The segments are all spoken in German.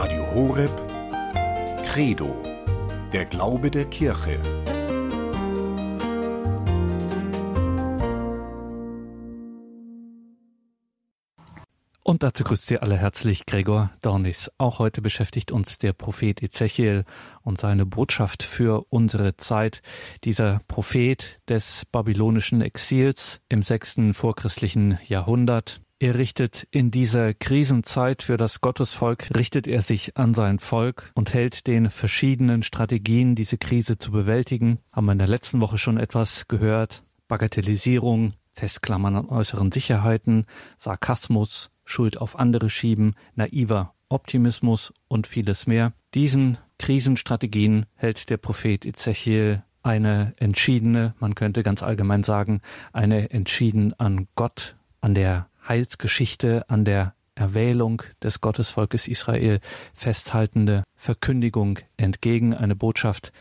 Radio Horeb Credo, der Glaube der Kirche. Und dazu grüßt Sie alle herzlich Gregor Dornis. Auch heute beschäftigt uns der Prophet Ezechiel und seine Botschaft für unsere Zeit. Dieser Prophet des babylonischen Exils im sechsten vorchristlichen Jahrhundert. Er richtet in dieser Krisenzeit für das Gottesvolk, richtet er sich an sein Volk und hält den verschiedenen Strategien, diese Krise zu bewältigen. Haben wir in der letzten Woche schon etwas gehört. Bagatellisierung, Festklammern an äußeren Sicherheiten, Sarkasmus, Schuld auf andere schieben, naiver Optimismus und vieles mehr. Diesen Krisenstrategien hält der Prophet Ezechiel eine entschiedene, man könnte ganz allgemein sagen, eine entschieden an Gott, an der Heilsgeschichte, an der Erwählung des Gottesvolkes Israel festhaltende Verkündigung entgegen, eine Botschaft,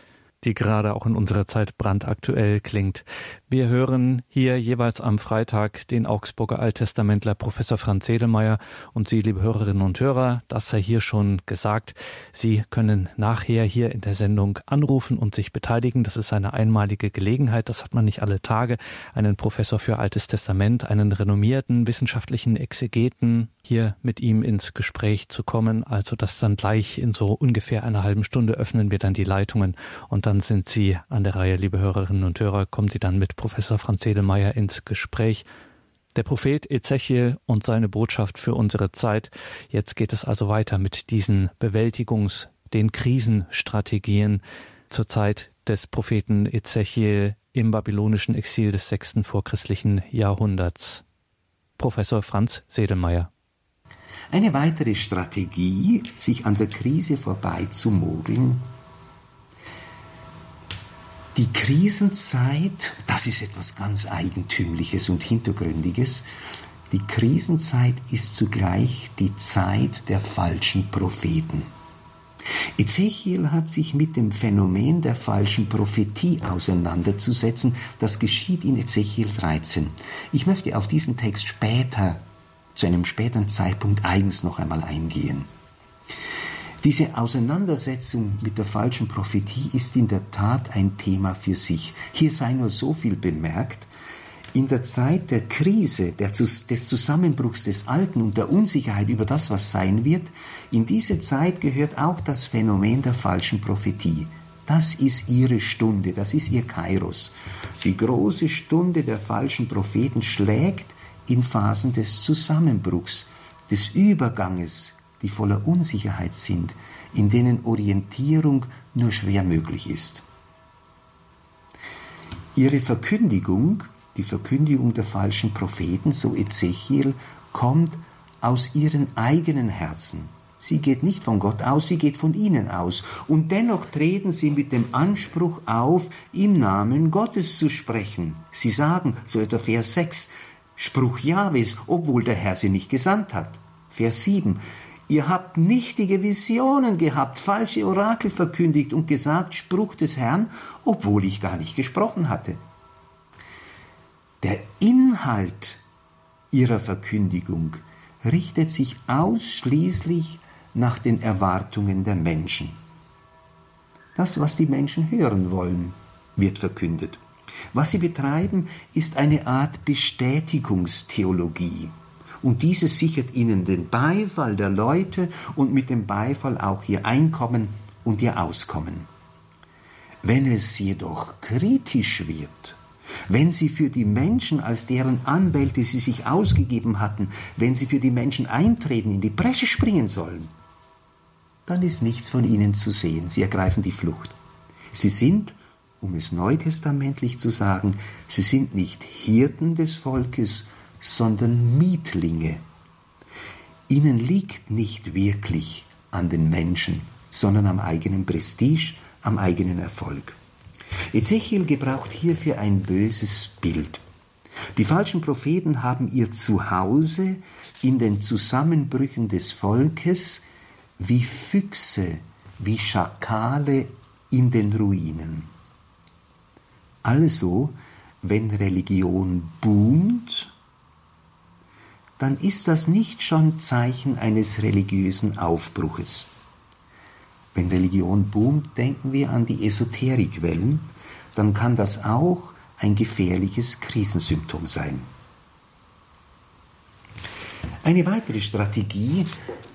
die gerade auch in unserer Zeit brandaktuell klingt. Wir hören hier jeweils am Freitag den Augsburger Alttestamentler Professor Franz Sedelmeier und Sie, liebe Hörerinnen und Hörer, das sei hier schon gesagt. Sie können nachher hier in der Sendung anrufen und sich beteiligen. Das ist eine einmalige Gelegenheit. Das hat man nicht alle Tage. Einen Professor für Altes Testament, einen renommierten wissenschaftlichen Exegeten hier mit ihm ins Gespräch zu kommen. Also das dann gleich in so ungefähr einer halben Stunde öffnen wir dann die Leitungen und dann sind Sie an der Reihe, liebe Hörerinnen und Hörer, kommen Sie dann mit Professor Franz Edelmeier ins Gespräch. Der Prophet Ezechiel und seine Botschaft für unsere Zeit. Jetzt geht es also weiter mit diesen Bewältigungs-, den Krisenstrategien zur Zeit des Propheten Ezechiel im babylonischen Exil des sechsten vorchristlichen Jahrhunderts. Professor Franz Sedelmeier. Eine weitere Strategie, sich an der Krise vorbeizumogeln, die Krisenzeit, das ist etwas ganz Eigentümliches und Hintergründiges, die Krisenzeit ist zugleich die Zeit der falschen Propheten. Ezechiel hat sich mit dem Phänomen der falschen Prophetie auseinanderzusetzen. Das geschieht in Ezechiel 13. Ich möchte auf diesen Text später, zu einem späteren Zeitpunkt eigens noch einmal eingehen. Diese Auseinandersetzung mit der falschen Prophetie ist in der Tat ein Thema für sich. Hier sei nur so viel bemerkt, in der Zeit der Krise, der, des Zusammenbruchs des Alten und der Unsicherheit über das, was sein wird, in diese Zeit gehört auch das Phänomen der falschen Prophetie. Das ist ihre Stunde, das ist ihr Kairos. Die große Stunde der falschen Propheten schlägt in Phasen des Zusammenbruchs, des Überganges die voller Unsicherheit sind, in denen Orientierung nur schwer möglich ist. Ihre Verkündigung, die Verkündigung der falschen Propheten, so Ezechiel, kommt aus ihren eigenen Herzen. Sie geht nicht von Gott aus, sie geht von ihnen aus. Und dennoch treten sie mit dem Anspruch auf, im Namen Gottes zu sprechen. Sie sagen, so etwa Vers 6, Spruch Jahwes, obwohl der Herr sie nicht gesandt hat. Vers 7, Ihr habt nichtige Visionen gehabt, falsche Orakel verkündigt und gesagt, Spruch des Herrn, obwohl ich gar nicht gesprochen hatte. Der Inhalt ihrer Verkündigung richtet sich ausschließlich nach den Erwartungen der Menschen. Das, was die Menschen hören wollen, wird verkündet. Was sie betreiben, ist eine Art Bestätigungstheologie. Und dieses sichert ihnen den Beifall der Leute und mit dem Beifall auch ihr Einkommen und ihr Auskommen. Wenn es jedoch kritisch wird, wenn sie für die Menschen, als deren Anwälte sie sich ausgegeben hatten, wenn sie für die Menschen eintreten, in die Bresche springen sollen, dann ist nichts von ihnen zu sehen. Sie ergreifen die Flucht. Sie sind, um es neutestamentlich zu sagen, sie sind nicht Hirten des Volkes, sondern Mietlinge. Ihnen liegt nicht wirklich an den Menschen, sondern am eigenen Prestige, am eigenen Erfolg. Ezechiel gebraucht hierfür ein böses Bild. Die falschen Propheten haben ihr Zuhause in den Zusammenbrüchen des Volkes wie Füchse, wie Schakale in den Ruinen. Also, wenn Religion boomt, dann ist das nicht schon Zeichen eines religiösen Aufbruches. Wenn Religion boomt, denken wir an die Esoterikwellen, dann kann das auch ein gefährliches Krisensymptom sein. Eine weitere Strategie,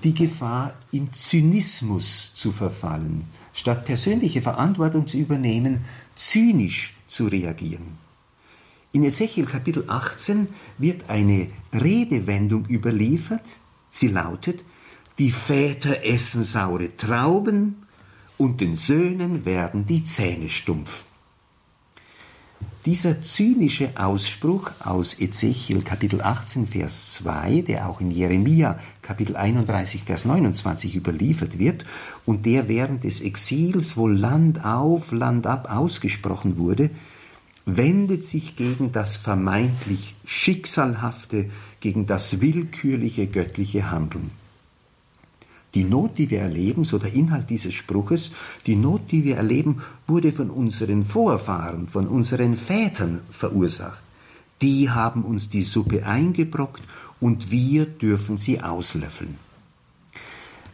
die Gefahr, in Zynismus zu verfallen, statt persönliche Verantwortung zu übernehmen, zynisch zu reagieren. In Ezechiel Kapitel 18 wird eine Redewendung überliefert, sie lautet, die Väter essen saure Trauben und den Söhnen werden die Zähne stumpf. Dieser zynische Ausspruch aus Ezechiel Kapitel 18 Vers 2, der auch in Jeremia Kapitel 31 Vers 29 überliefert wird und der während des Exils wohl Land auf, Land ab ausgesprochen wurde, wendet sich gegen das vermeintlich Schicksalhafte, gegen das willkürliche göttliche Handeln. Die Not, die wir erleben, so der Inhalt dieses Spruches, die Not, die wir erleben, wurde von unseren Vorfahren, von unseren Vätern verursacht. Die haben uns die Suppe eingebrockt und wir dürfen sie auslöffeln.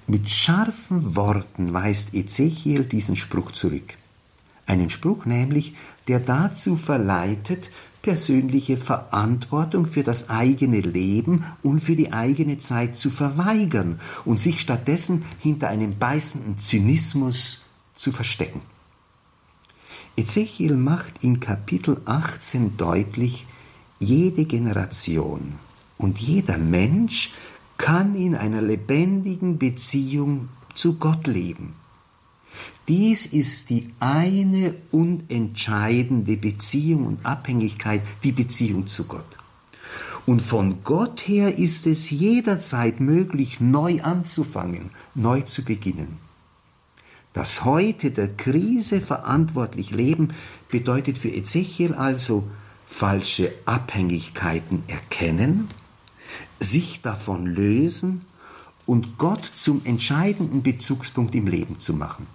Mit scharfen Worten weist Ezechiel diesen Spruch zurück. Einen Spruch nämlich, der dazu verleitet, persönliche Verantwortung für das eigene Leben und für die eigene Zeit zu verweigern und sich stattdessen hinter einem beißenden Zynismus zu verstecken. Ezechiel macht in Kapitel 18 deutlich, jede Generation und jeder Mensch kann in einer lebendigen Beziehung zu Gott leben. Dies ist die eine und entscheidende Beziehung und Abhängigkeit, die Beziehung zu Gott. Und von Gott her ist es jederzeit möglich, neu anzufangen, neu zu beginnen. Das heute der Krise verantwortlich Leben bedeutet für Ezechiel also falsche Abhängigkeiten erkennen, sich davon lösen und Gott zum entscheidenden Bezugspunkt im Leben zu machen.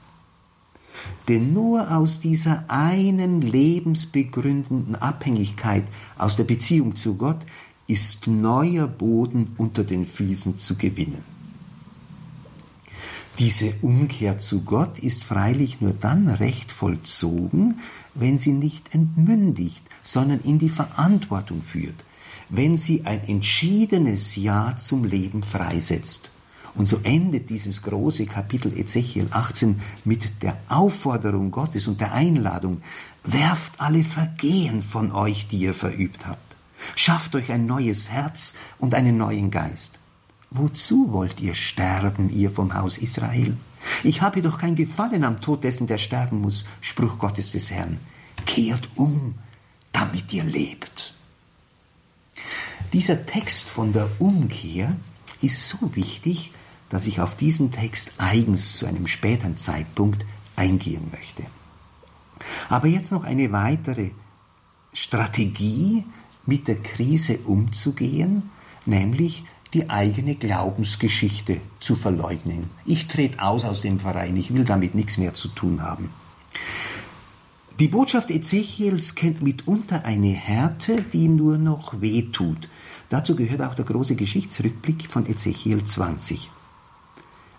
Denn nur aus dieser einen lebensbegründenden Abhängigkeit, aus der Beziehung zu Gott, ist neuer Boden unter den Füßen zu gewinnen. Diese Umkehr zu Gott ist freilich nur dann recht vollzogen, wenn sie nicht entmündigt, sondern in die Verantwortung führt, wenn sie ein entschiedenes Ja zum Leben freisetzt. Und so endet dieses große Kapitel Ezechiel 18 mit der Aufforderung Gottes und der Einladung, werft alle Vergehen von euch, die ihr verübt habt. Schafft euch ein neues Herz und einen neuen Geist. Wozu wollt ihr sterben, ihr vom Haus Israel? Ich habe doch kein Gefallen am Tod dessen, der sterben muss, Spruch Gottes des Herrn. Kehrt um, damit ihr lebt. Dieser Text von der Umkehr ist so wichtig, dass ich auf diesen Text eigens zu einem späteren Zeitpunkt eingehen möchte. Aber jetzt noch eine weitere Strategie, mit der Krise umzugehen, nämlich die eigene Glaubensgeschichte zu verleugnen. Ich trete aus aus dem Verein, ich will damit nichts mehr zu tun haben. Die Botschaft Ezechiels kennt mitunter eine Härte, die nur noch weh tut. Dazu gehört auch der große Geschichtsrückblick von Ezechiel 20.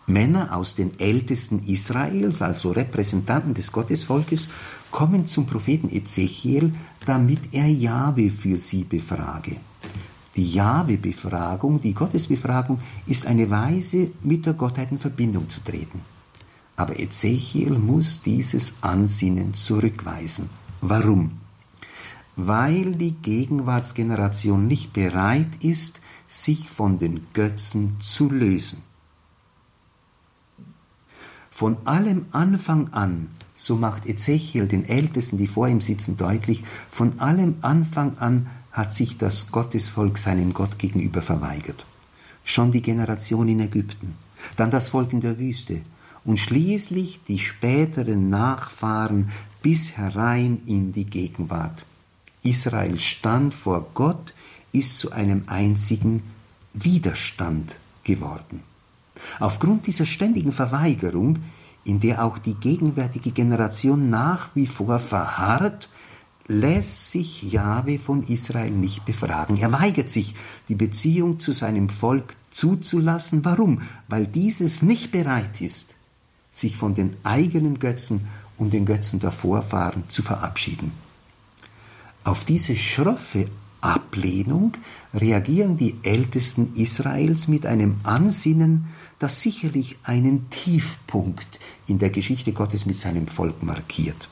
Männer aus den Ältesten Israels, also Repräsentanten des Gottesvolkes, kommen zum Propheten Ezechiel, damit er Jahwe für sie befrage. Die Jahwe-Befragung, die Gottesbefragung, ist eine Weise, mit der Gottheit in Verbindung zu treten. Aber Ezechiel muss dieses Ansinnen zurückweisen. Warum? Weil die Gegenwartsgeneration nicht bereit ist, sich von den Götzen zu lösen. Von allem Anfang an, so macht Ezechiel den Ältesten, die vor ihm sitzen, deutlich, von allem Anfang an hat sich das Gottesvolk seinem Gott gegenüber verweigert. Schon die Generation in Ägypten, dann das Volk in der Wüste und schließlich die späteren Nachfahren bis herein in die Gegenwart. Israel stand vor Gott, ist zu einem einzigen Widerstand geworden. Aufgrund dieser ständigen Verweigerung, in der auch die gegenwärtige Generation nach wie vor verharrt, lässt sich Jahwe von Israel nicht befragen. Er weigert sich, die Beziehung zu seinem Volk zuzulassen. Warum? Weil dieses nicht bereit ist, sich von den eigenen Götzen und den Götzen der Vorfahren zu verabschieden. Auf diese schroffe Ablehnung reagieren die Ältesten Israels mit einem Ansinnen, das sicherlich einen Tiefpunkt in der Geschichte Gottes mit seinem Volk markiert.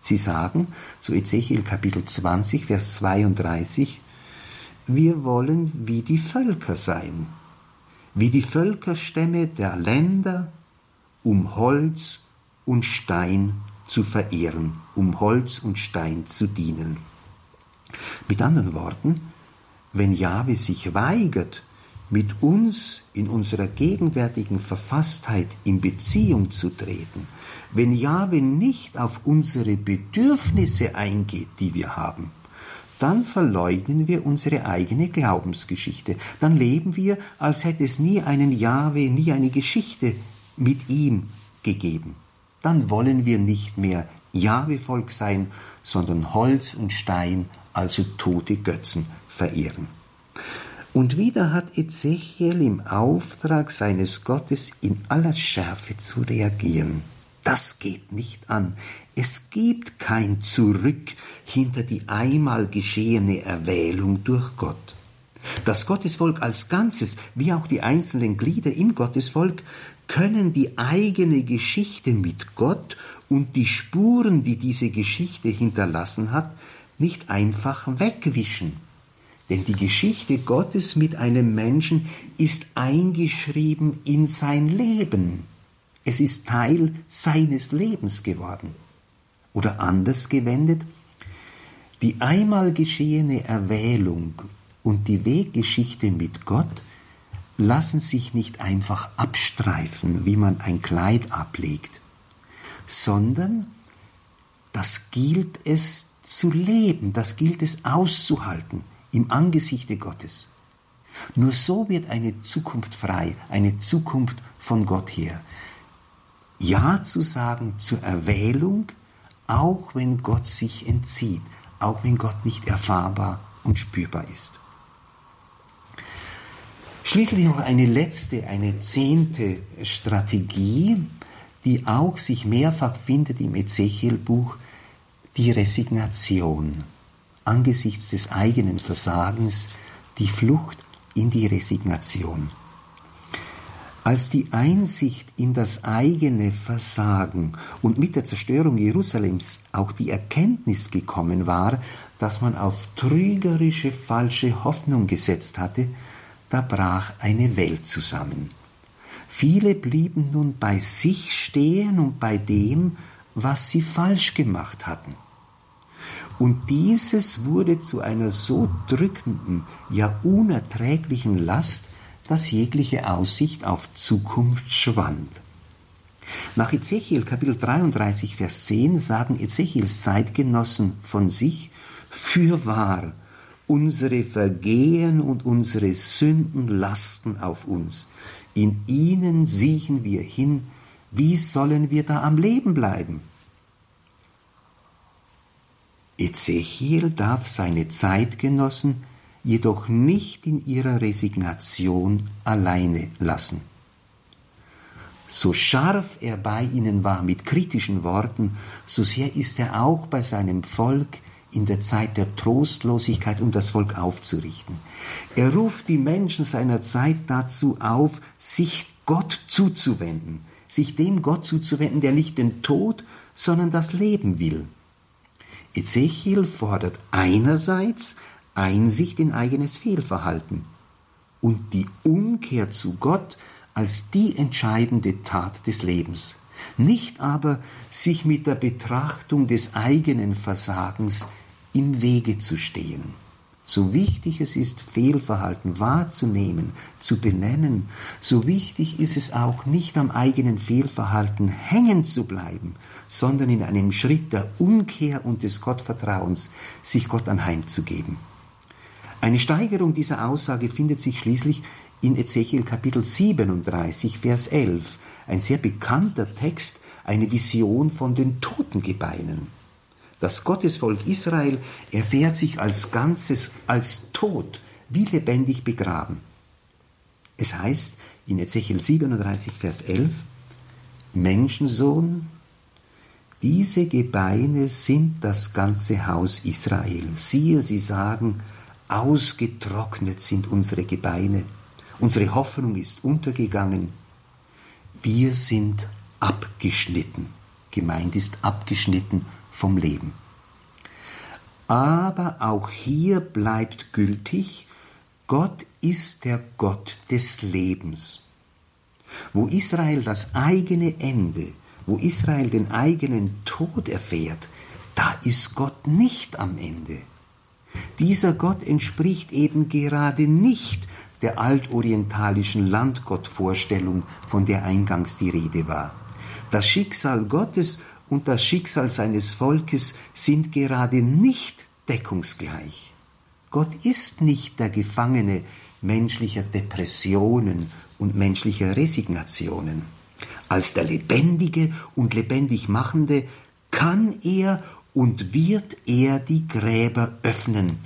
Sie sagen zu Ezechiel Kapitel 20, Vers 32, wir wollen wie die Völker sein, wie die Völkerstämme der Länder, um Holz und Stein zu verehren, um Holz und Stein zu dienen. Mit anderen Worten, wenn Jahwe sich weigert, mit uns in unserer gegenwärtigen Verfasstheit in Beziehung zu treten, wenn Jahwe nicht auf unsere Bedürfnisse eingeht, die wir haben, dann verleugnen wir unsere eigene Glaubensgeschichte. Dann leben wir, als hätte es nie einen Jahwe, nie eine Geschichte mit ihm gegeben. Dann wollen wir nicht mehr Jahwe-Volk sein, sondern Holz und Stein, also tote Götzen, verehren. Und wieder hat Ezechiel im Auftrag seines Gottes in aller Schärfe zu reagieren. Das geht nicht an. Es gibt kein Zurück hinter die einmal geschehene Erwählung durch Gott. Das Gottesvolk als Ganzes, wie auch die einzelnen Glieder im Gottesvolk, können die eigene Geschichte mit Gott und die Spuren, die diese Geschichte hinterlassen hat, nicht einfach wegwischen. Denn die Geschichte Gottes mit einem Menschen ist eingeschrieben in sein Leben. Es ist Teil seines Lebens geworden. Oder anders gewendet, die einmal geschehene Erwählung und die Weggeschichte mit Gott lassen sich nicht einfach abstreifen, wie man ein Kleid ablegt, sondern das gilt es zu leben, das gilt es auszuhalten im Angesichte Gottes. Nur so wird eine Zukunft frei, eine Zukunft von Gott her. Ja zu sagen zur Erwählung, auch wenn Gott sich entzieht, auch wenn Gott nicht erfahrbar und spürbar ist. Schließlich noch eine letzte, eine zehnte Strategie, die auch sich mehrfach findet im Ezechiel-Buch, die Resignation angesichts des eigenen Versagens die Flucht in die Resignation. Als die Einsicht in das eigene Versagen und mit der Zerstörung Jerusalems auch die Erkenntnis gekommen war, dass man auf trügerische falsche Hoffnung gesetzt hatte, da brach eine Welt zusammen. Viele blieben nun bei sich stehen und bei dem, was sie falsch gemacht hatten. Und dieses wurde zu einer so drückenden, ja unerträglichen Last, dass jegliche Aussicht auf Zukunft schwand. Nach Ezechiel Kapitel 33, Vers 10 sagen Ezechiels Zeitgenossen von sich, Fürwahr, unsere Vergehen und unsere Sünden lasten auf uns. In ihnen siechen wir hin, wie sollen wir da am Leben bleiben? Ezechiel darf seine Zeitgenossen jedoch nicht in ihrer Resignation alleine lassen. So scharf er bei ihnen war mit kritischen Worten, so sehr ist er auch bei seinem Volk in der Zeit der Trostlosigkeit, um das Volk aufzurichten. Er ruft die Menschen seiner Zeit dazu auf, sich Gott zuzuwenden, sich dem Gott zuzuwenden, der nicht den Tod, sondern das Leben will. Ezechiel fordert einerseits Einsicht in eigenes Fehlverhalten und die Umkehr zu Gott als die entscheidende Tat des Lebens, nicht aber sich mit der Betrachtung des eigenen Versagens im Wege zu stehen. So wichtig es ist, Fehlverhalten wahrzunehmen, zu benennen, so wichtig ist es auch nicht am eigenen Fehlverhalten hängen zu bleiben, sondern in einem Schritt der Umkehr und des Gottvertrauens sich Gott anheimzugeben. Eine Steigerung dieser Aussage findet sich schließlich in Ezechiel Kapitel 37, Vers 11, ein sehr bekannter Text, eine Vision von den Totengebeinen. Das Gottesvolk Israel erfährt sich als Ganzes als tot, wie lebendig begraben. Es heißt in Ezechiel 37, Vers 11, Menschensohn, diese Gebeine sind das ganze Haus Israel. Siehe, sie sagen, ausgetrocknet sind unsere Gebeine, unsere Hoffnung ist untergegangen, wir sind abgeschnitten. Gemeint ist abgeschnitten vom Leben. Aber auch hier bleibt gültig, Gott ist der Gott des Lebens. Wo Israel das eigene Ende, wo Israel den eigenen Tod erfährt, da ist Gott nicht am Ende. Dieser Gott entspricht eben gerade nicht der altorientalischen Landgottvorstellung, von der eingangs die Rede war. Das Schicksal Gottes und das Schicksal seines Volkes sind gerade nicht deckungsgleich. Gott ist nicht der Gefangene menschlicher Depressionen und menschlicher Resignationen. Als der Lebendige und lebendig Machende kann er und wird er die Gräber öffnen.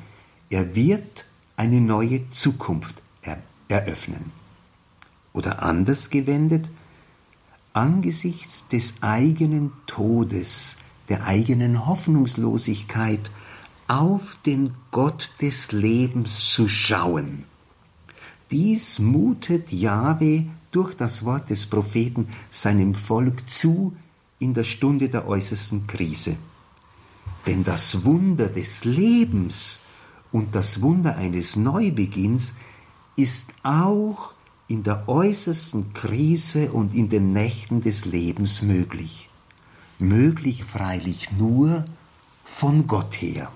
Er wird eine neue Zukunft er eröffnen. Oder anders gewendet, angesichts des eigenen Todes, der eigenen Hoffnungslosigkeit auf den Gott des Lebens zu schauen. Dies mutet Jahwe durch das Wort des Propheten seinem Volk zu in der Stunde der äußersten Krise. Denn das Wunder des Lebens und das Wunder eines Neubeginns ist auch in der äußersten Krise und in den Nächten des Lebens möglich. Möglich freilich nur von Gott her.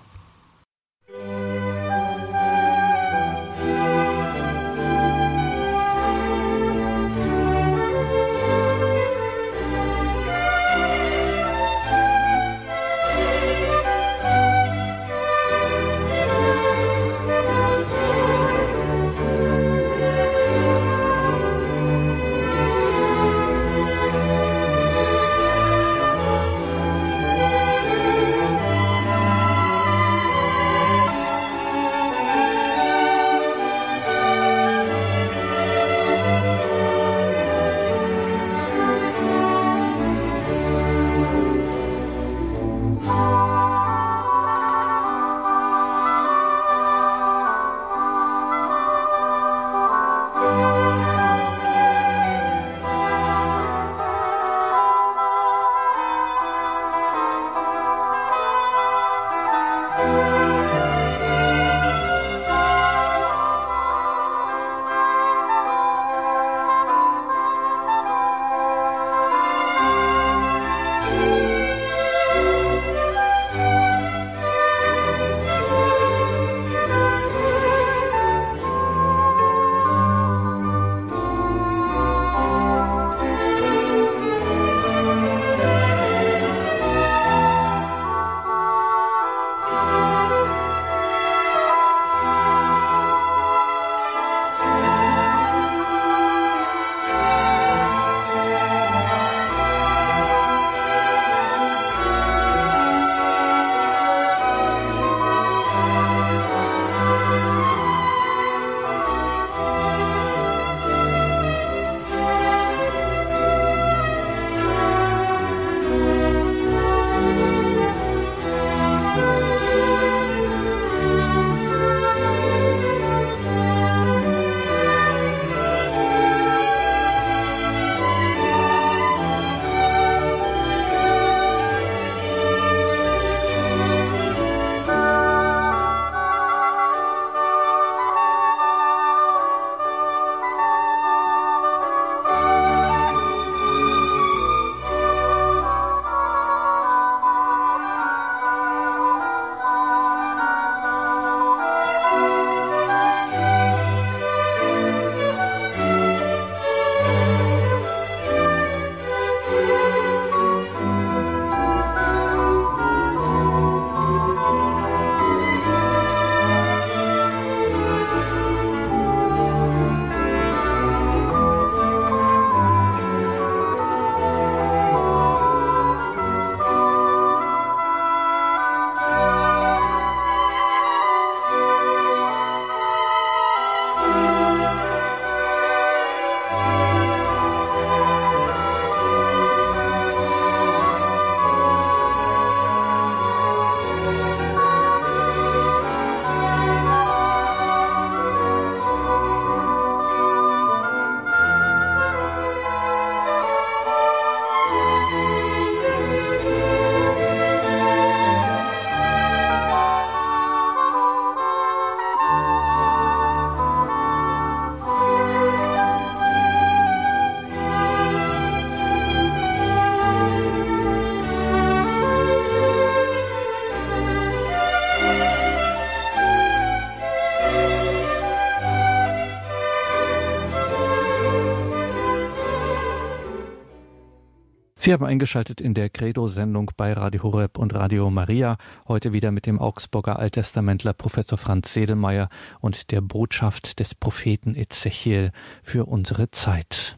Sie haben eingeschaltet in der Credo-Sendung bei Radio Horeb und Radio Maria. Heute wieder mit dem Augsburger Alttestamentler Professor Franz Sedelmeier und der Botschaft des Propheten Ezechiel für unsere Zeit.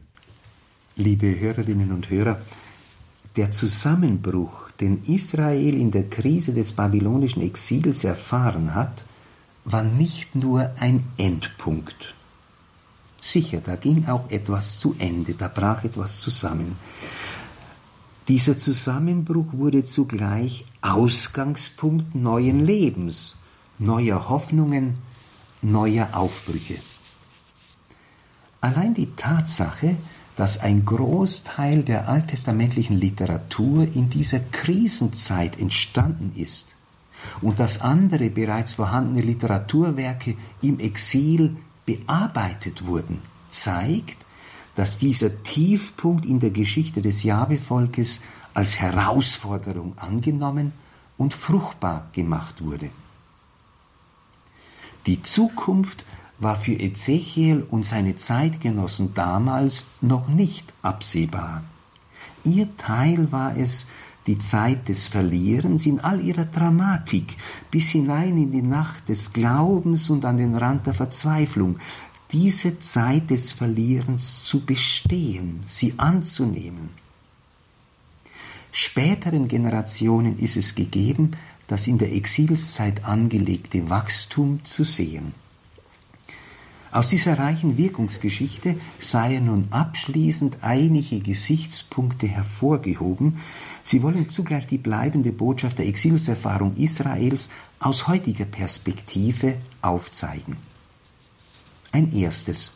Liebe Hörerinnen und Hörer, der Zusammenbruch, den Israel in der Krise des babylonischen Exils erfahren hat, war nicht nur ein Endpunkt. Sicher, da ging auch etwas zu Ende, da brach etwas zusammen. Dieser Zusammenbruch wurde zugleich Ausgangspunkt neuen Lebens, neuer Hoffnungen, neuer Aufbrüche. Allein die Tatsache, dass ein Großteil der alttestamentlichen Literatur in dieser Krisenzeit entstanden ist und dass andere bereits vorhandene Literaturwerke im Exil bearbeitet wurden, zeigt, dass dieser Tiefpunkt in der Geschichte des Jabevolkes als Herausforderung angenommen und fruchtbar gemacht wurde. Die Zukunft war für Ezechiel und seine Zeitgenossen damals noch nicht absehbar. Ihr Teil war es, die Zeit des Verlierens in all ihrer Dramatik bis hinein in die Nacht des Glaubens und an den Rand der Verzweiflung, diese Zeit des Verlierens zu bestehen, sie anzunehmen. Späteren Generationen ist es gegeben, das in der Exilszeit angelegte Wachstum zu sehen. Aus dieser reichen Wirkungsgeschichte seien nun abschließend einige Gesichtspunkte hervorgehoben. Sie wollen zugleich die bleibende Botschaft der Exilserfahrung Israels aus heutiger Perspektive aufzeigen. Ein erstes.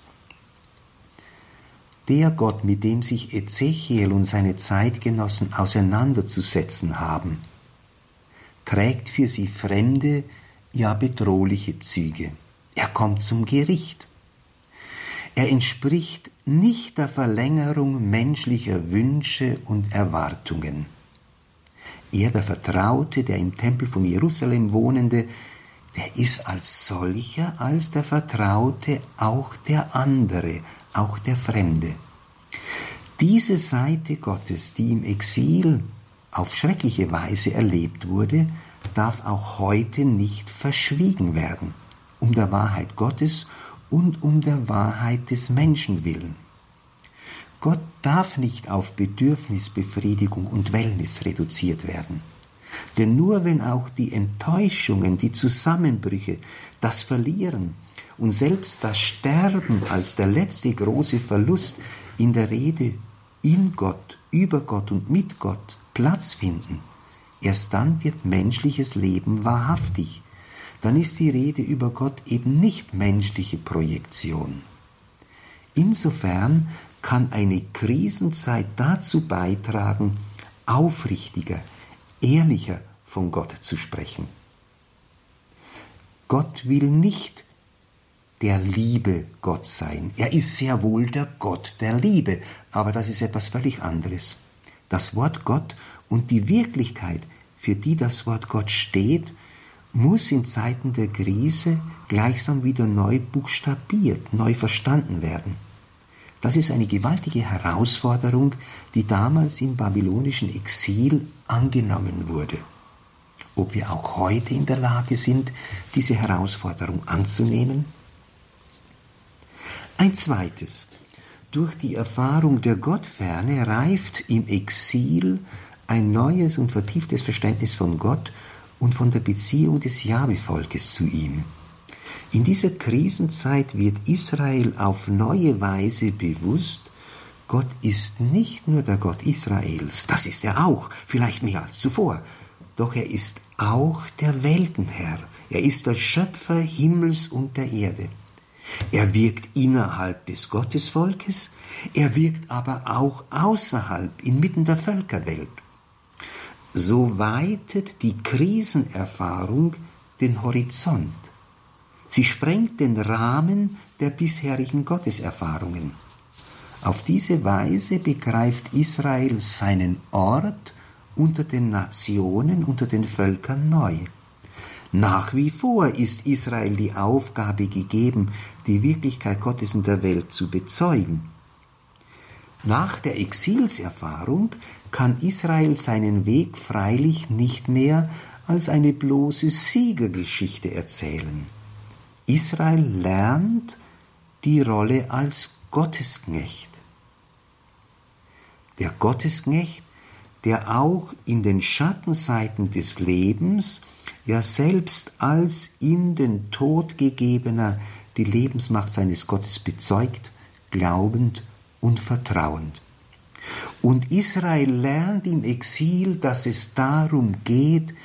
Der Gott, mit dem sich Ezechiel und seine Zeitgenossen auseinanderzusetzen haben, trägt für sie fremde, ja bedrohliche Züge. Er kommt zum Gericht. Er entspricht nicht der Verlängerung menschlicher Wünsche und Erwartungen. Er, der Vertraute, der im Tempel von Jerusalem wohnende, der ist als solcher, als der Vertraute auch der andere, auch der Fremde. Diese Seite Gottes, die im Exil auf schreckliche Weise erlebt wurde, darf auch heute nicht verschwiegen werden, um der Wahrheit Gottes und um der Wahrheit des Menschen willen. Gott darf nicht auf Bedürfnisbefriedigung und Wellness reduziert werden. Denn nur wenn auch die Enttäuschungen, die Zusammenbrüche, das Verlieren und selbst das Sterben als der letzte große Verlust in der Rede in Gott, über Gott und mit Gott Platz finden, erst dann wird menschliches Leben wahrhaftig. Dann ist die Rede über Gott eben nicht menschliche Projektion. Insofern kann eine Krisenzeit dazu beitragen, aufrichtiger, ehrlicher von Gott zu sprechen. Gott will nicht der Liebe Gott sein. Er ist sehr wohl der Gott der Liebe, aber das ist etwas völlig anderes. Das Wort Gott und die Wirklichkeit, für die das Wort Gott steht, muss in Zeiten der Krise gleichsam wieder neu buchstabiert, neu verstanden werden. Das ist eine gewaltige Herausforderung, die damals im babylonischen Exil angenommen wurde. Ob wir auch heute in der Lage sind, diese Herausforderung anzunehmen? Ein zweites. Durch die Erfahrung der Gottferne reift im Exil ein neues und vertieftes Verständnis von Gott und von der Beziehung des Jahwe-Volkes zu ihm. In dieser Krisenzeit wird Israel auf neue Weise bewusst, Gott ist nicht nur der Gott Israels, das ist er auch, vielleicht mehr als zuvor, doch er ist auch der Weltenherr, er ist der Schöpfer Himmels und der Erde. Er wirkt innerhalb des Gottesvolkes, er wirkt aber auch außerhalb, inmitten der Völkerwelt. So weitet die Krisenerfahrung den Horizont. Sie sprengt den Rahmen der bisherigen Gotteserfahrungen. Auf diese Weise begreift Israel seinen Ort unter den Nationen, unter den Völkern neu. Nach wie vor ist Israel die Aufgabe gegeben, die Wirklichkeit Gottes in der Welt zu bezeugen. Nach der Exilserfahrung kann Israel seinen Weg freilich nicht mehr als eine bloße Siegergeschichte erzählen. Israel lernt die Rolle als Gottesknecht. Der Gottesknecht, der auch in den Schattenseiten des Lebens, ja selbst als in den Tod gegebener, die Lebensmacht seines Gottes bezeugt, glaubend und vertrauend. Und Israel lernt im Exil, dass es darum geht,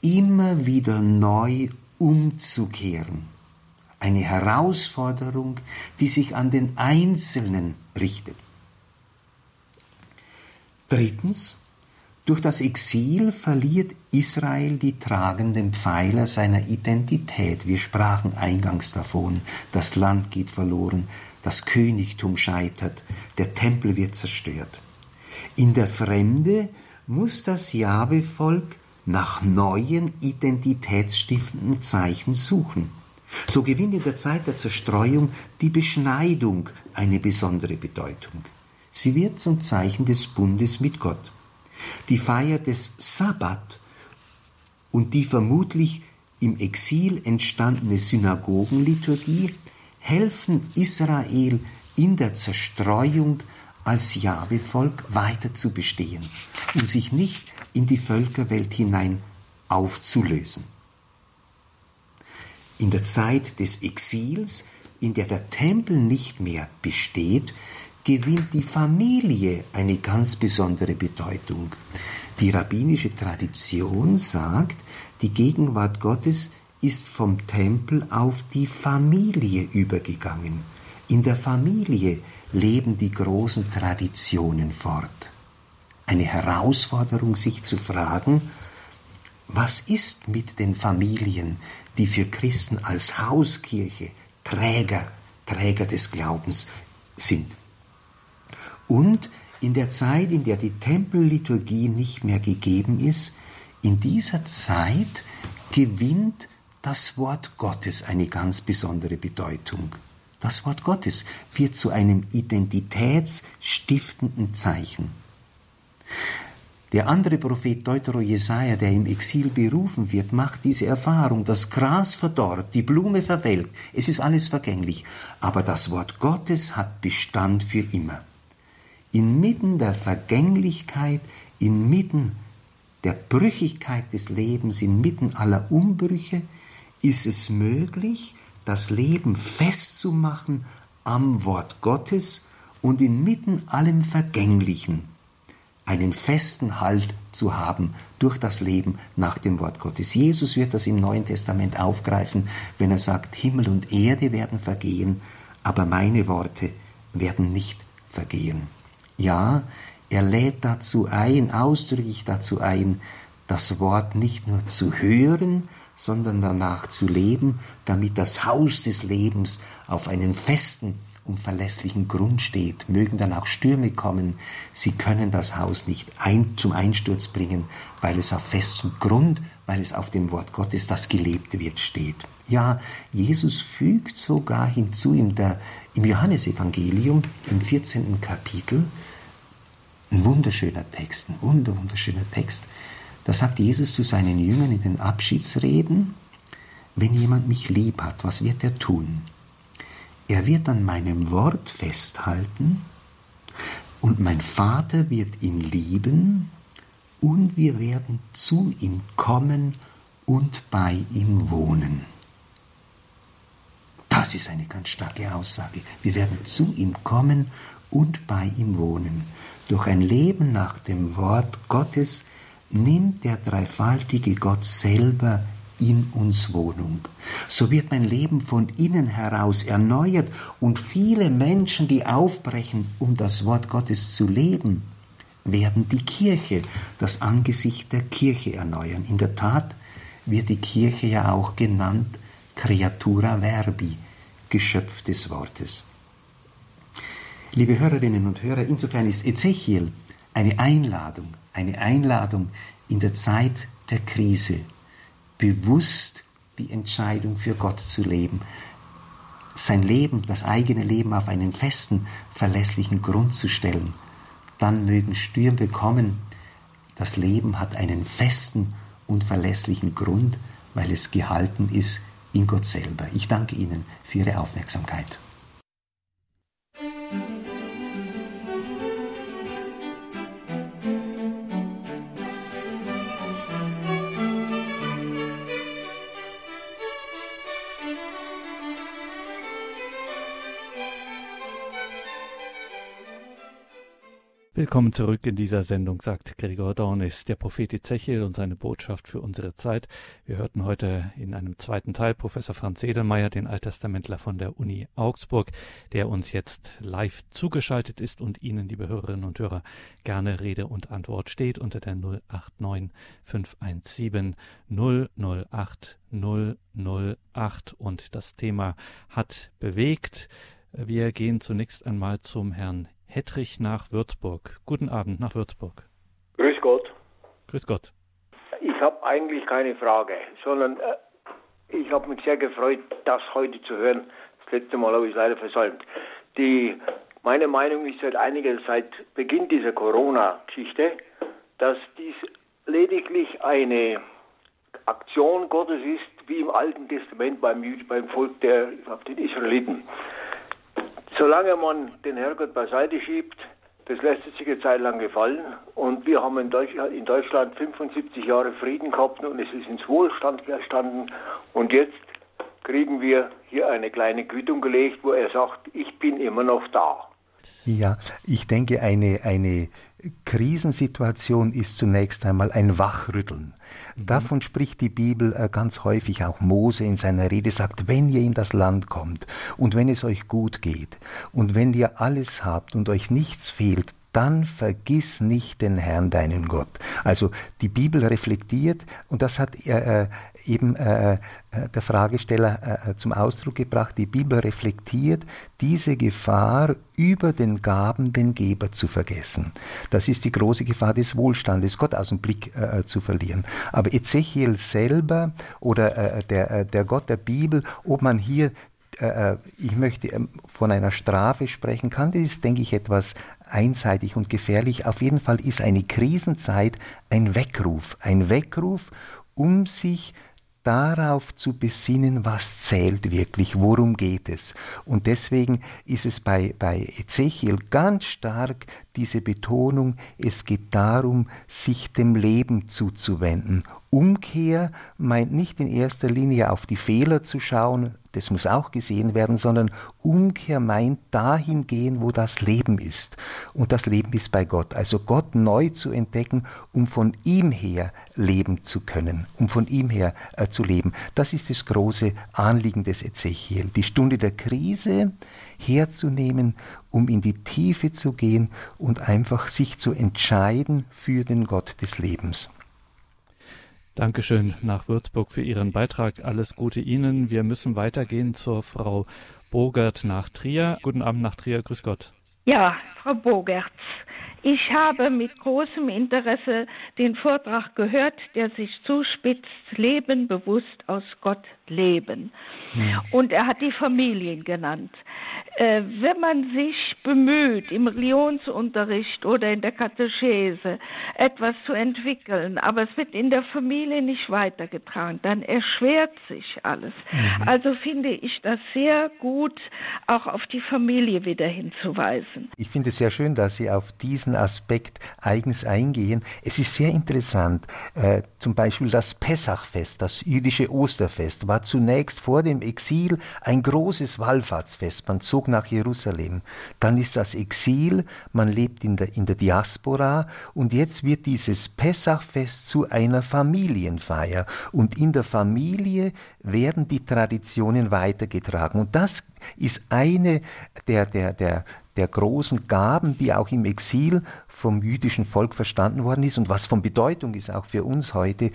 immer wieder neu umzukehren. Eine Herausforderung, die sich an den Einzelnen richtet. Drittens, durch das Exil verliert Israel die tragenden Pfeiler seiner Identität. Wir sprachen eingangs davon, das Land geht verloren, das Königtum scheitert, der Tempel wird zerstört. In der Fremde muss das Jahwe-Volk nach neuen identitätsstiftenden Zeichen suchen. So gewinnt in der Zeit der Zerstreuung die Beschneidung eine besondere Bedeutung. Sie wird zum Zeichen des Bundes mit Gott. Die Feier des Sabbat und die vermutlich im Exil entstandene Synagogenliturgie helfen Israel in der Zerstreuung als Jahwe-Volk weiter zu bestehen und sich nicht in die Völkerwelt hinein aufzulösen. In der Zeit des Exils, in der der Tempel nicht mehr besteht, gewinnt die Familie eine ganz besondere Bedeutung. Die rabbinische Tradition sagt, die Gegenwart Gottes ist vom Tempel auf die Familie übergegangen. In der Familie leben die großen Traditionen fort. Eine Herausforderung, sich zu fragen, was ist mit den Familien, die für Christen als Hauskirche Träger, Träger des Glaubens sind? Und in der Zeit, in der die Tempelliturgie nicht mehr gegeben ist, in dieser Zeit gewinnt das Wort Gottes eine ganz besondere Bedeutung. Das Wort Gottes wird zu einem identitätsstiftenden Zeichen. Der andere Prophet Deutero Jesaja, der im Exil berufen wird, macht diese Erfahrung. Das Gras verdorrt, die Blume verwelkt, es ist alles vergänglich. Aber das Wort Gottes hat Bestand für immer inmitten der Vergänglichkeit, inmitten der Brüchigkeit des Lebens, inmitten aller Umbrüche, ist es möglich, das Leben festzumachen am Wort Gottes und inmitten allem Vergänglichen einen festen Halt zu haben durch das Leben nach dem Wort Gottes. Jesus wird das im Neuen Testament aufgreifen, wenn er sagt, Himmel und Erde werden vergehen, aber meine Worte werden nicht vergehen. Ja, er lädt dazu ein, ausdrücklich dazu ein, das Wort nicht nur zu hören, sondern danach zu leben, damit das Haus des Lebens auf einen festen und verlässlichen Grund steht. Mögen dann auch Stürme kommen, sie können das Haus nicht ein, zum Einsturz bringen, weil es auf festem Grund, weil es auf dem Wort Gottes, das gelebt wird, steht. Ja, Jesus fügt sogar hinzu in der, im Johannesevangelium im 14. Kapitel, ein wunderschöner Text, ein wunder, wunderschöner Text. Da sagt Jesus zu seinen Jüngern in den Abschiedsreden, wenn jemand mich lieb hat, was wird er tun? Er wird an meinem Wort festhalten und mein Vater wird ihn lieben und wir werden zu ihm kommen und bei ihm wohnen. Das ist eine ganz starke Aussage. Wir werden zu ihm kommen und bei ihm wohnen. Durch ein Leben nach dem Wort Gottes nimmt der dreifaltige Gott selber in uns Wohnung. So wird mein Leben von innen heraus erneuert und viele Menschen, die aufbrechen, um das Wort Gottes zu leben, werden die Kirche, das Angesicht der Kirche erneuern. In der Tat wird die Kirche ja auch genannt Creatura Verbi, Geschöpf des Wortes. Liebe Hörerinnen und Hörer, insofern ist Ezechiel eine Einladung, eine Einladung in der Zeit der Krise, bewusst die Entscheidung für Gott zu leben, sein Leben, das eigene Leben auf einen festen, verlässlichen Grund zu stellen dann mögen Stürme kommen. Das Leben hat einen festen und verlässlichen Grund, weil es gehalten ist in Gott selber. Ich danke Ihnen für Ihre Aufmerksamkeit. Willkommen zurück in dieser Sendung, sagt Gregor Dornis, der Prophet Ezechiel und seine Botschaft für unsere Zeit. Wir hörten heute in einem zweiten Teil Professor Franz Edelmeier, den Alttestamentler von der Uni Augsburg, der uns jetzt live zugeschaltet ist und Ihnen, liebe Hörerinnen und Hörer, gerne Rede und Antwort steht unter der 089 517 008 008 und das Thema hat bewegt. Wir gehen zunächst einmal zum Herrn Hettrich nach Würzburg. Guten Abend nach Würzburg. Grüß Gott. Grüß Gott. Ich habe eigentlich keine Frage, sondern äh, ich habe mich sehr gefreut, das heute zu hören. Das letzte Mal habe ich es leider versäumt. Die, meine Meinung ist seit einiger Zeit, Beginn dieser Corona-Geschichte, dass dies lediglich eine Aktion Gottes ist, wie im Alten Testament beim, beim Volk der den Israeliten. Solange man den Herrgott beiseite schiebt, das lässt sich eine Zeit lang gefallen. Und wir haben in Deutschland, in Deutschland 75 Jahre Frieden gehabt und es ist ins Wohlstand gestanden. Und jetzt kriegen wir hier eine kleine Quittung gelegt, wo er sagt, ich bin immer noch da. Ja, ich denke, eine, eine Krisensituation ist zunächst einmal ein Wachrütteln. Mhm. Davon spricht die Bibel äh, ganz häufig, auch Mose in seiner Rede sagt, wenn ihr in das Land kommt und wenn es euch gut geht und wenn ihr alles habt und euch nichts fehlt, dann vergiss nicht den Herrn, deinen Gott. Also die Bibel reflektiert, und das hat äh, eben äh, äh, der Fragesteller äh, zum Ausdruck gebracht, die Bibel reflektiert diese Gefahr, über den Gaben den Geber zu vergessen. Das ist die große Gefahr des Wohlstandes, Gott aus dem Blick äh, zu verlieren. Aber Ezechiel selber oder äh, der, der Gott der Bibel, ob man hier ich möchte ähm, von einer Strafe sprechen kann, das ist, denke ich, etwas einseitig und gefährlich. Auf jeden Fall ist eine Krisenzeit ein Weckruf, ein Weckruf, um sich darauf zu besinnen, was zählt wirklich, worum geht es. Und deswegen ist es bei, bei Ezechiel ganz stark diese Betonung, es geht darum, sich dem Leben zuzuwenden. Umkehr meint nicht in erster Linie auf die Fehler zu schauen, das muss auch gesehen werden, sondern Umkehr meint dahin gehen, wo das Leben ist. Und das Leben ist bei Gott. Also Gott neu zu entdecken, um von ihm her leben zu können, um von ihm her äh, zu leben. Das ist das große Anliegen des Ezechiel. Die Stunde der Krise herzunehmen, um in die Tiefe zu gehen und einfach sich zu entscheiden für den Gott des Lebens. Dankeschön nach Würzburg für Ihren Beitrag. Alles Gute Ihnen. Wir müssen weitergehen zur Frau Bogert nach Trier. Guten Abend nach Trier. Grüß Gott. Ja, Frau Bogertz. Ich habe mit großem Interesse den Vortrag gehört, der sich zuspitzt, Leben bewusst aus Gott leben. Und er hat die Familien genannt. Äh, wenn man sich bemüht, im Religionsunterricht oder in der Katechese etwas zu entwickeln, aber es wird in der Familie nicht weitergetragen, dann erschwert sich alles. Mhm. Also finde ich das sehr gut, auch auf die Familie wieder hinzuweisen. Ich finde es sehr schön, dass Sie auf diesen Aspekt eigens eingehen. Es ist sehr interessant, äh, zum Beispiel das Pessachfest, das jüdische Osterfest, war zunächst vor dem Exil ein großes Wallfahrtsfest. Man zog nach Jerusalem. Dann ist das Exil, man lebt in der, in der Diaspora und jetzt wird dieses Pessachfest zu einer Familienfeier. Und in der Familie werden die Traditionen weitergetragen. Und das ist eine der, der, der, der großen Gaben, die auch im Exil vom jüdischen Volk verstanden worden ist und was von Bedeutung ist auch für uns heute,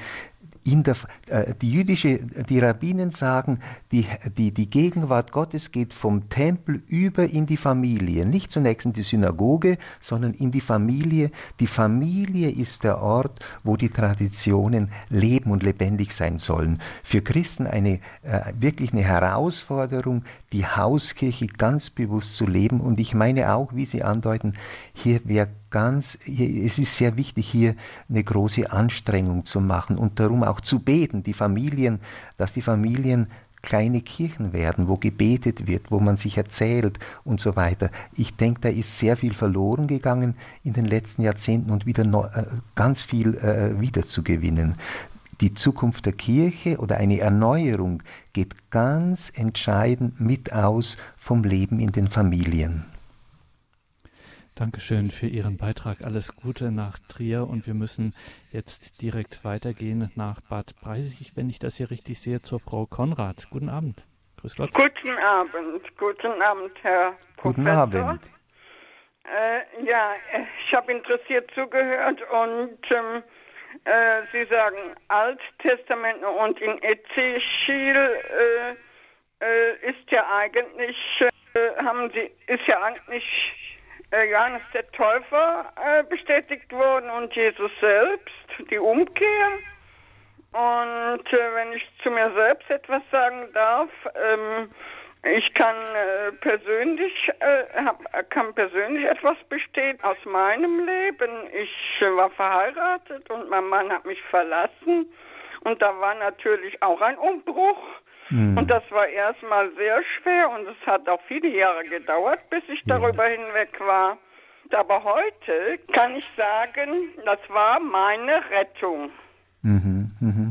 der, äh, die jüdische, die Rabbinen sagen, die, die, die Gegenwart Gottes geht vom Tempel über in die Familie. Nicht zunächst in die Synagoge, sondern in die Familie. Die Familie ist der Ort, wo die Traditionen leben und lebendig sein sollen. Für Christen eine, äh, wirklich eine Herausforderung, die Hauskirche ganz bewusst zu leben. Und ich meine auch, wie Sie andeuten, hier wäre ganz, es ist sehr wichtig, hier eine große Anstrengung zu machen und darum auch zu beten, die Familien, dass die Familien kleine Kirchen werden, wo gebetet wird, wo man sich erzählt und so weiter. Ich denke, da ist sehr viel verloren gegangen in den letzten Jahrzehnten und wieder noch, äh, ganz viel äh, wiederzugewinnen. Die Zukunft der Kirche oder eine Erneuerung geht ganz entscheidend mit aus vom Leben in den Familien. Dankeschön für Ihren Beitrag. Alles Gute nach Trier und wir müssen jetzt direkt weitergehen nach Bad Breisig, wenn ich das hier richtig sehe, zur Frau Konrad. Guten Abend. Grüß Gott. Guten Abend. Guten Abend, Herr Professor. Guten Abend. Äh, ja, ich habe interessiert zugehört und ähm, äh, Sie sagen Alttestament und in Ezechiel äh, äh, ist ja eigentlich, äh, haben Sie, ist ja eigentlich Johannes der Täufer äh, bestätigt worden und Jesus selbst, die Umkehr. Und wenn ich zu mir selbst etwas sagen darf, ähm, ich kann äh, persönlich äh, kann persönlich etwas bestehen aus meinem Leben. Ich äh, war verheiratet und mein Mann hat mich verlassen und da war natürlich auch ein Umbruch. Mhm. Und das war erstmal sehr schwer und es hat auch viele Jahre gedauert, bis ich ja. darüber hinweg war. Aber heute kann ich sagen, das war meine Rettung. Mhm, mh.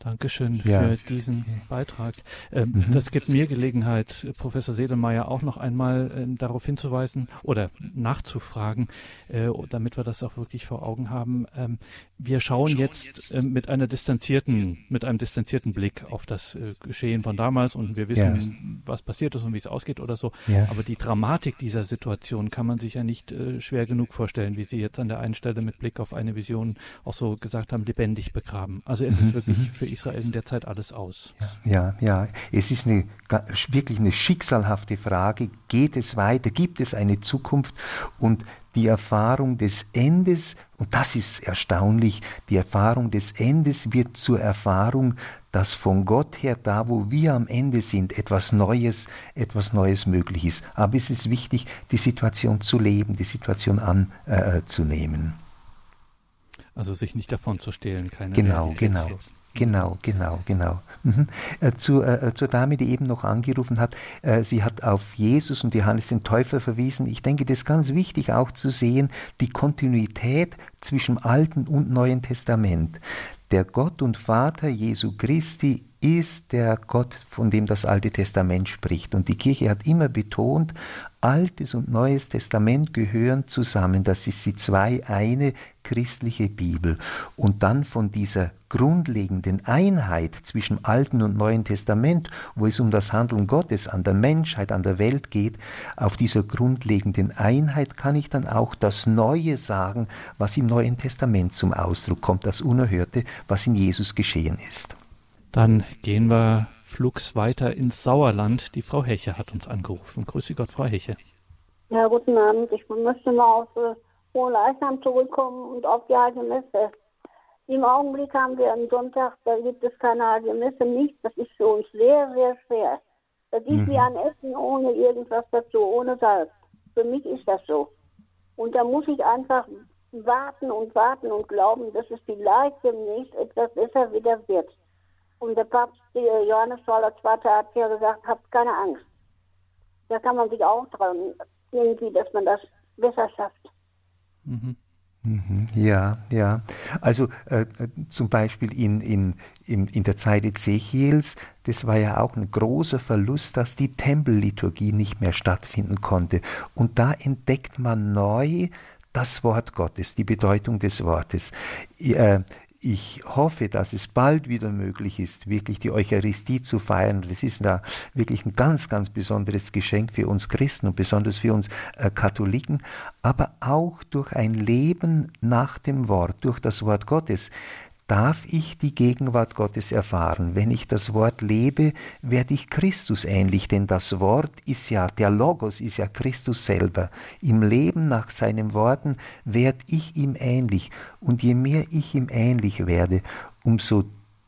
Dankeschön ja. für diesen Beitrag. Ähm, mhm. Das gibt mir Gelegenheit, Professor Sedelmeier auch noch einmal ähm, darauf hinzuweisen oder nachzufragen, äh, damit wir das auch wirklich vor Augen haben. Ähm, wir schauen jetzt äh, mit einer distanzierten, mit einem distanzierten Blick auf das äh, Geschehen von damals und wir wissen, ja. was passiert ist und wie es ausgeht oder so. Ja. Aber die Dramatik dieser Situation kann man sich ja nicht äh, schwer genug vorstellen, wie Sie jetzt an der einen Stelle mit Blick auf eine Vision auch so gesagt haben, lebendig begraben. Also es mhm. ist wirklich für Israel in der Zeit alles aus. Ja, ja, es ist eine, wirklich eine schicksalhafte Frage. Geht es weiter? Gibt es eine Zukunft? Und die Erfahrung des Endes, und das ist erstaunlich, die Erfahrung des Endes wird zur Erfahrung, dass von Gott her, da wo wir am Ende sind, etwas Neues, etwas Neues möglich ist. Aber es ist wichtig, die Situation zu leben, die Situation anzunehmen. Äh, also sich nicht davon zu stehlen, keine Genau, genau. Genau, genau, genau. Mhm. Äh, äh, äh, zur Dame, die eben noch angerufen hat, äh, sie hat auf Jesus und Johannes den Täufer verwiesen. Ich denke, das ist ganz wichtig auch zu sehen, die Kontinuität zwischen Alten und Neuen Testament. Der Gott und Vater Jesu Christi ist der Gott, von dem das Alte Testament spricht. Und die Kirche hat immer betont, Altes und Neues Testament gehören zusammen. Das ist die zwei eine christliche Bibel. Und dann von dieser grundlegenden Einheit zwischen Alten und Neuen Testament, wo es um das Handeln Gottes an der Menschheit, an der Welt geht, auf dieser grundlegenden Einheit kann ich dann auch das Neue sagen, was im Neuen Testament zum Ausdruck kommt, das Unerhörte, was in Jesus geschehen ist. Dann gehen wir flugs weiter ins Sauerland. Die Frau Heche hat uns angerufen. Grüße Gott, Frau Heche. Ja, guten Abend. Ich möchte mal auf äh, Hohe Leichnam zurückkommen und auf die Heilige Messe. Im Augenblick haben wir einen Sonntag, da gibt es keine Heilige Messe, nichts. Das ist für uns sehr, sehr schwer. Das ist mhm. wie ein Essen ohne irgendwas dazu, ohne Salz. Für mich ist das so. Und da muss ich einfach warten und warten und glauben, dass es vielleicht demnächst etwas besser wieder wird. Und der Papst Johannes Paul II. hat ja gesagt, habt keine Angst. Da kann man sich auch trauen, irgendwie, dass man das besser schafft. Mhm. mhm. Ja, ja. Also äh, zum Beispiel in, in, in, in der Zeit Ezechiels, das war ja auch ein großer Verlust, dass die Tempelliturgie nicht mehr stattfinden konnte. Und da entdeckt man neu das Wort Gottes, die Bedeutung des Wortes. Äh, ich hoffe, dass es bald wieder möglich ist, wirklich die Eucharistie zu feiern. Das ist da wirklich ein ganz, ganz besonderes Geschenk für uns Christen und besonders für uns äh, Katholiken, aber auch durch ein Leben nach dem Wort, durch das Wort Gottes darf ich die Gegenwart Gottes erfahren. Wenn ich das Wort lebe, werde ich Christus ähnlich, denn das Wort ist ja, der Logos ist ja Christus selber. Im Leben nach seinen Worten werde ich ihm ähnlich. Und je mehr ich ihm ähnlich werde, umso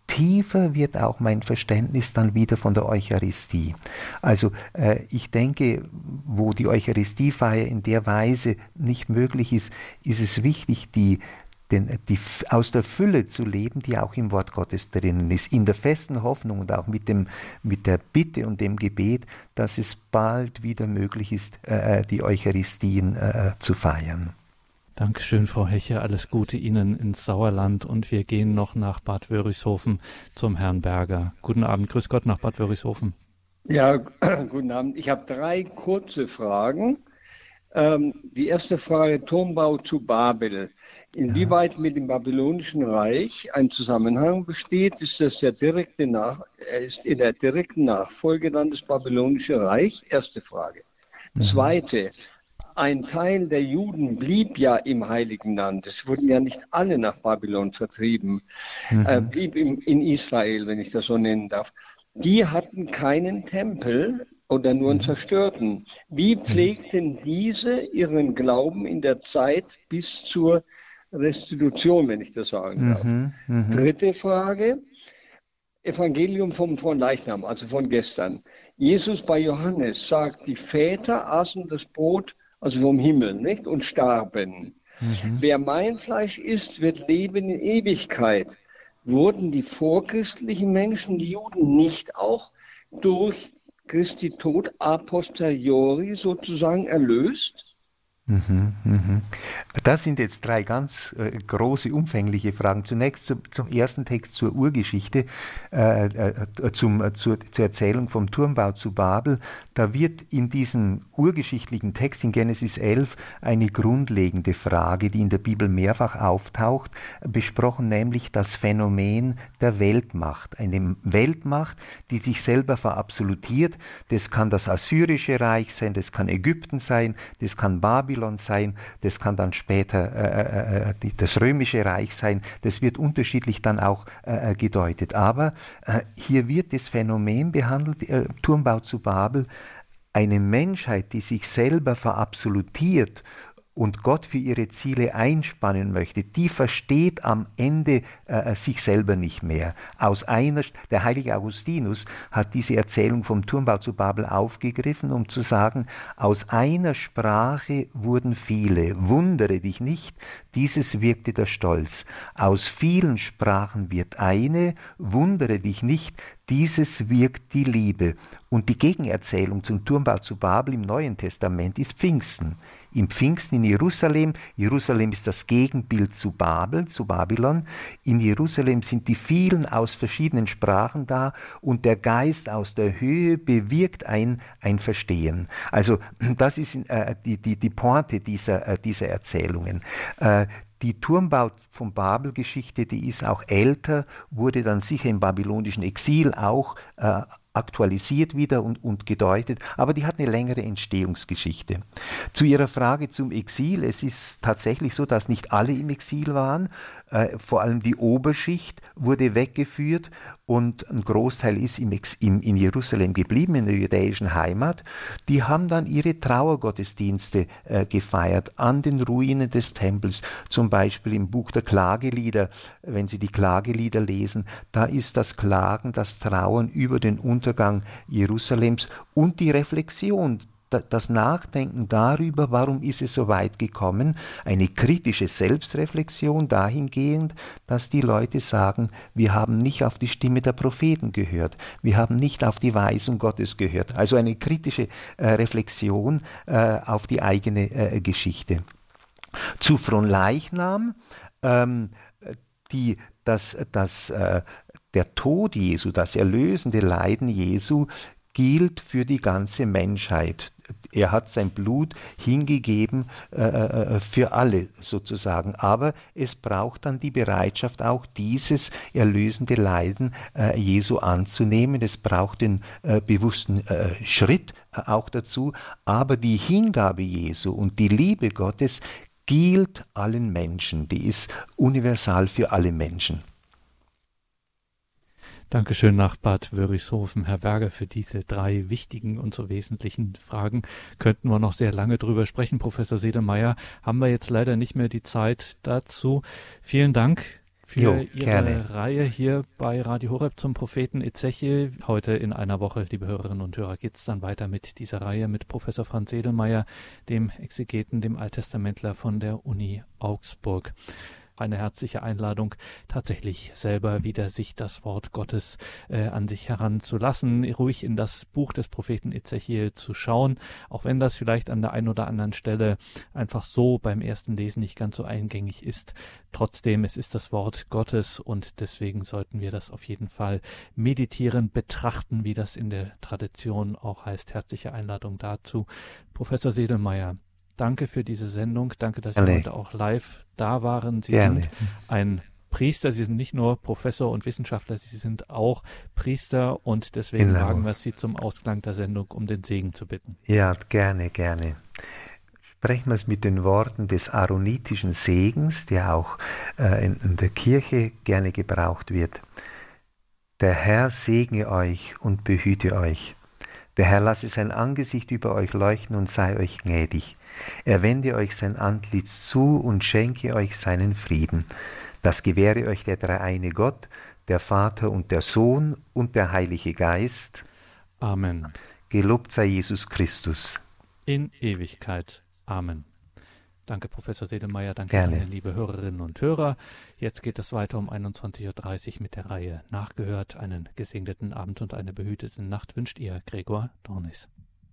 tiefer wird auch mein Verständnis dann wieder von der Eucharistie. Also äh, ich denke, wo die Eucharistiefeier in der Weise nicht möglich ist, ist es wichtig, die den, die, aus der Fülle zu leben, die auch im Wort Gottes drinnen ist, in der festen Hoffnung und auch mit, dem, mit der Bitte und dem Gebet, dass es bald wieder möglich ist, äh, äh die Eucharistien äh, zu feiern. Dankeschön, Frau Heche. Alles Gute Ihnen ins Sauerland und wir gehen noch nach Bad Wörishofen zum Herrn Berger. Guten Abend, grüß Gott nach Bad Wörishofen. Ja, guten Abend. Ich habe drei kurze Fragen. Ähm, die erste Frage, Turmbau zu Babel. Inwieweit mit dem Babylonischen Reich ein Zusammenhang besteht, ist das der direkte Nach ist in der direkten Nachfolge dann das Babylonische Reich? Erste Frage. Mhm. Zweite, ein Teil der Juden blieb ja im Heiligen Land. Es wurden ja nicht alle nach Babylon vertrieben, mhm. äh, blieb im, in Israel, wenn ich das so nennen darf. Die hatten keinen Tempel oder nur einen mhm. zerstörten. Wie mhm. pflegten diese ihren Glauben in der Zeit bis zur Restitution, wenn ich das sagen darf? Mhm, mh. Dritte Frage. Evangelium vom, von Leichnam, also von gestern. Jesus bei Johannes sagt, die Väter aßen das Brot also vom Himmel, nicht? Und starben. Mhm. Wer mein Fleisch isst, wird leben in Ewigkeit. Wurden die vorchristlichen Menschen, die Juden, nicht auch durch Christi Tod a posteriori sozusagen erlöst? Mhm, mhm. Das sind jetzt drei ganz äh, große, umfängliche Fragen. Zunächst zum, zum ersten Text zur Urgeschichte, äh, äh, zum, äh, zur, zur, Erzählung vom Turmbau zu Babel. Da wird in diesem urgeschichtlichen Text in Genesis 11 eine grundlegende Frage, die in der Bibel mehrfach auftaucht, besprochen, nämlich das Phänomen der Weltmacht. Eine Weltmacht, die sich selber verabsolutiert. Das kann das Assyrische Reich sein, das kann Ägypten sein, das kann Babylon Babylon sein, das kann dann später äh, äh, äh das römische Reich sein, das wird unterschiedlich dann auch äh, äh gedeutet. Aber äh, hier wird das Phänomen behandelt, Turmbau zu Babel, eine Menschheit, die sich selber verabsolutiert und Gott für ihre Ziele einspannen möchte, die versteht am Ende äh, sich selber nicht mehr. Aus einer, der heilige Augustinus hat diese Erzählung vom Turmbau zu Babel aufgegriffen, um zu sagen, aus einer Sprache wurden viele, wundere dich nicht, dieses wirkte der Stolz. Aus vielen Sprachen wird eine, wundere dich nicht, dieses wirkt die Liebe. Und die Gegenerzählung zum Turmbau zu Babel im Neuen Testament ist Pfingsten im Pfingsten in Jerusalem. Jerusalem ist das Gegenbild zu Babel, zu Babylon. In Jerusalem sind die vielen aus verschiedenen Sprachen da und der Geist aus der Höhe bewirkt ein, ein Verstehen. Also das ist äh, die, die, die Pointe dieser, äh, dieser Erzählungen. Äh, die Turmbau von Babel-Geschichte, die ist auch älter, wurde dann sicher im babylonischen Exil auch äh, aktualisiert wieder und, und gedeutet, aber die hat eine längere Entstehungsgeschichte. Zu Ihrer Frage zum Exil, es ist tatsächlich so, dass nicht alle im Exil waren, vor allem die Oberschicht wurde weggeführt und ein Großteil ist im in, in Jerusalem geblieben, in der jüdischen Heimat. Die haben dann ihre Trauergottesdienste äh, gefeiert an den Ruinen des Tempels, zum Beispiel im Buch der Klagelieder, wenn Sie die Klagelieder lesen, da ist das Klagen, das Trauern über den Untergang Jerusalems und die Reflexion das Nachdenken darüber, warum ist es so weit gekommen, eine kritische Selbstreflexion dahingehend, dass die Leute sagen, wir haben nicht auf die Stimme der Propheten gehört, wir haben nicht auf die Weisung Gottes gehört. Also eine kritische äh, Reflexion äh, auf die eigene äh, Geschichte. Zu Fronleichnam, ähm, die, das, das, äh, der Tod Jesu, das erlösende Leiden Jesu gilt für die ganze Menschheit. Er hat sein Blut hingegeben äh, äh, für alle sozusagen. Aber es braucht dann die Bereitschaft, auch dieses erlösende Leiden äh, Jesu anzunehmen. Es braucht den äh, bewussten äh, Schritt äh, auch dazu. Aber die Hingabe Jesu und die Liebe Gottes gilt allen Menschen. Die ist universal für alle Menschen. Dankeschön nach Bad Wörishofen, Herr Berger, für diese drei wichtigen und so wesentlichen Fragen. Könnten wir noch sehr lange drüber sprechen, Professor Sedemeyer. Haben wir jetzt leider nicht mehr die Zeit dazu. Vielen Dank für jo, Ihre gerne. Reihe hier bei Radio Horeb zum Propheten Ezechiel. Heute in einer Woche, liebe Hörerinnen und Hörer, geht es dann weiter mit dieser Reihe mit Professor Franz Edelmeier, dem Exegeten, dem Alttestamentler von der Uni Augsburg eine herzliche Einladung, tatsächlich selber wieder sich das Wort Gottes äh, an sich heranzulassen, ruhig in das Buch des Propheten Ezechiel zu schauen, auch wenn das vielleicht an der einen oder anderen Stelle einfach so beim ersten Lesen nicht ganz so eingängig ist. Trotzdem, es ist das Wort Gottes und deswegen sollten wir das auf jeden Fall meditieren, betrachten, wie das in der Tradition auch heißt. Herzliche Einladung dazu. Professor Sedelmeier, Danke für diese Sendung. Danke, dass Sie heute auch live da waren. Sie Gerne. sind ein Priester, Sie sind nicht nur Professor und Wissenschaftler, Sie sind auch Priester und deswegen genau. wagen wir Sie zum Ausklang der Sendung, um den Segen zu bitten. Ja, gerne, gerne. Sprechen wir es mit den Worten des aaronitischen Segens, der auch äh, in, in der Kirche gerne gebraucht wird. Der Herr segne euch und behüte euch. Der Herr lasse sein Angesicht über euch leuchten und sei euch gnädig. Er wende euch sein Antlitz zu und schenke euch seinen Frieden. Das gewähre euch der dreieine Gott, der Vater und der Sohn und der Heilige Geist. Amen. Gelobt sei Jesus Christus. In Ewigkeit. Amen. Danke, Professor Sedemeyer. Danke, Gerne. Ihnen, liebe Hörerinnen und Hörer. Jetzt geht es weiter um 21.30 Uhr mit der Reihe Nachgehört. Einen gesegneten Abend und eine behütete Nacht wünscht ihr, Gregor Dornis.